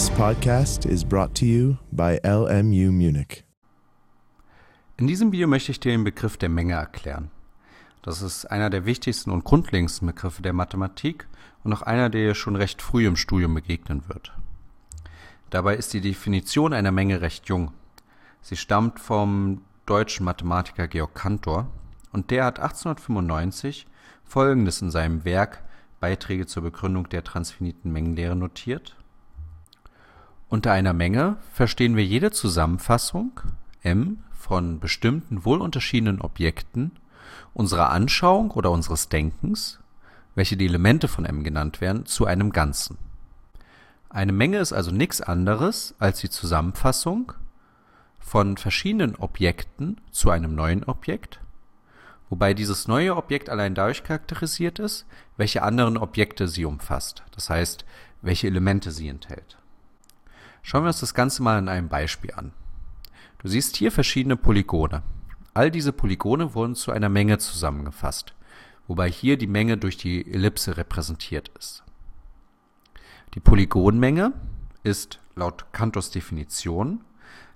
This podcast is brought to you by LMU Munich. In diesem Video möchte ich dir den Begriff der Menge erklären. Das ist einer der wichtigsten und grundlegendsten Begriffe der Mathematik und auch einer, der dir schon recht früh im Studium begegnen wird. Dabei ist die Definition einer Menge recht jung. Sie stammt vom deutschen Mathematiker Georg Cantor und der hat 1895 Folgendes in seinem Werk Beiträge zur Begründung der transfiniten Mengenlehre notiert. Unter einer Menge verstehen wir jede Zusammenfassung M von bestimmten wohlunterschiedenen Objekten unserer Anschauung oder unseres Denkens, welche die Elemente von M genannt werden, zu einem Ganzen. Eine Menge ist also nichts anderes als die Zusammenfassung von verschiedenen Objekten zu einem neuen Objekt, wobei dieses neue Objekt allein dadurch charakterisiert ist, welche anderen Objekte sie umfasst, das heißt, welche Elemente sie enthält. Schauen wir uns das Ganze mal in einem Beispiel an. Du siehst hier verschiedene Polygone. All diese Polygone wurden zu einer Menge zusammengefasst, wobei hier die Menge durch die Ellipse repräsentiert ist. Die Polygonmenge ist laut Cantors Definition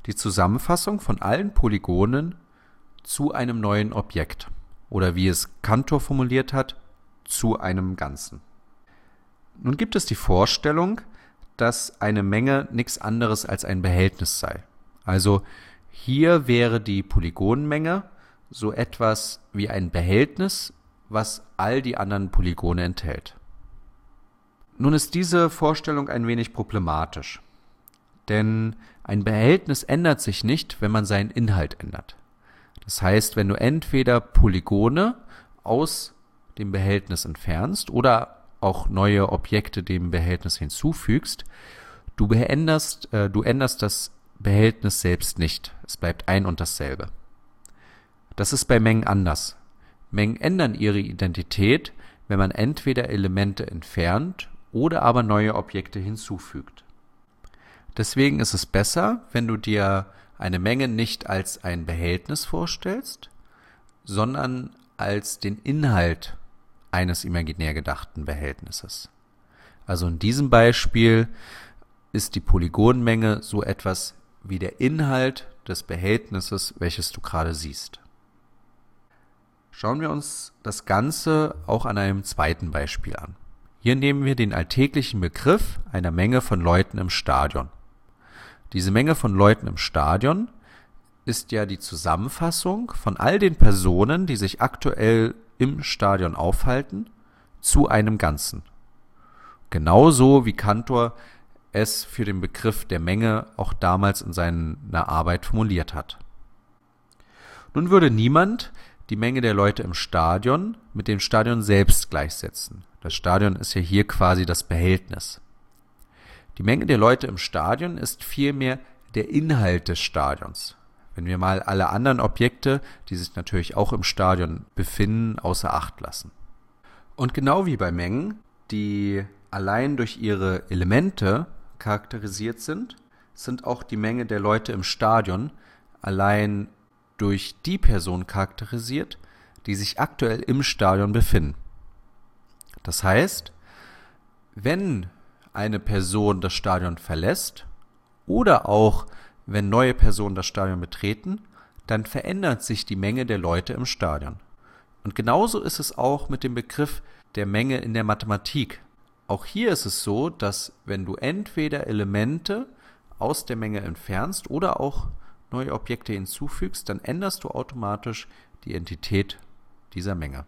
die Zusammenfassung von allen Polygonen zu einem neuen Objekt oder wie es Cantor formuliert hat, zu einem Ganzen. Nun gibt es die Vorstellung, dass eine Menge nichts anderes als ein Behältnis sei. Also hier wäre die Polygonmenge so etwas wie ein Behältnis, was all die anderen Polygone enthält. Nun ist diese Vorstellung ein wenig problematisch, denn ein Behältnis ändert sich nicht, wenn man seinen Inhalt ändert. Das heißt, wenn du entweder Polygone aus dem Behältnis entfernst oder auch neue Objekte dem Behältnis hinzufügst, du änderst, äh, du änderst das Behältnis selbst nicht. Es bleibt ein und dasselbe. Das ist bei Mengen anders. Mengen ändern ihre Identität, wenn man entweder Elemente entfernt oder aber neue Objekte hinzufügt. Deswegen ist es besser, wenn du dir eine Menge nicht als ein Behältnis vorstellst, sondern als den Inhalt eines imaginär gedachten Behältnisses. Also in diesem Beispiel ist die Polygonmenge so etwas wie der Inhalt des Behältnisses, welches du gerade siehst. Schauen wir uns das Ganze auch an einem zweiten Beispiel an. Hier nehmen wir den alltäglichen Begriff einer Menge von Leuten im Stadion. Diese Menge von Leuten im Stadion ist ja die Zusammenfassung von all den Personen, die sich aktuell im Stadion aufhalten, zu einem Ganzen. Genauso wie Kantor es für den Begriff der Menge auch damals in seiner Arbeit formuliert hat. Nun würde niemand die Menge der Leute im Stadion mit dem Stadion selbst gleichsetzen. Das Stadion ist ja hier quasi das Behältnis. Die Menge der Leute im Stadion ist vielmehr der Inhalt des Stadions. Wenn wir mal alle anderen Objekte, die sich natürlich auch im Stadion befinden, außer Acht lassen. Und genau wie bei Mengen, die allein durch ihre Elemente charakterisiert sind, sind auch die Menge der Leute im Stadion allein durch die Person charakterisiert, die sich aktuell im Stadion befinden. Das heißt, wenn eine Person das Stadion verlässt oder auch wenn neue Personen das Stadion betreten, dann verändert sich die Menge der Leute im Stadion. Und genauso ist es auch mit dem Begriff der Menge in der Mathematik. Auch hier ist es so, dass wenn du entweder Elemente aus der Menge entfernst oder auch neue Objekte hinzufügst, dann änderst du automatisch die Entität dieser Menge.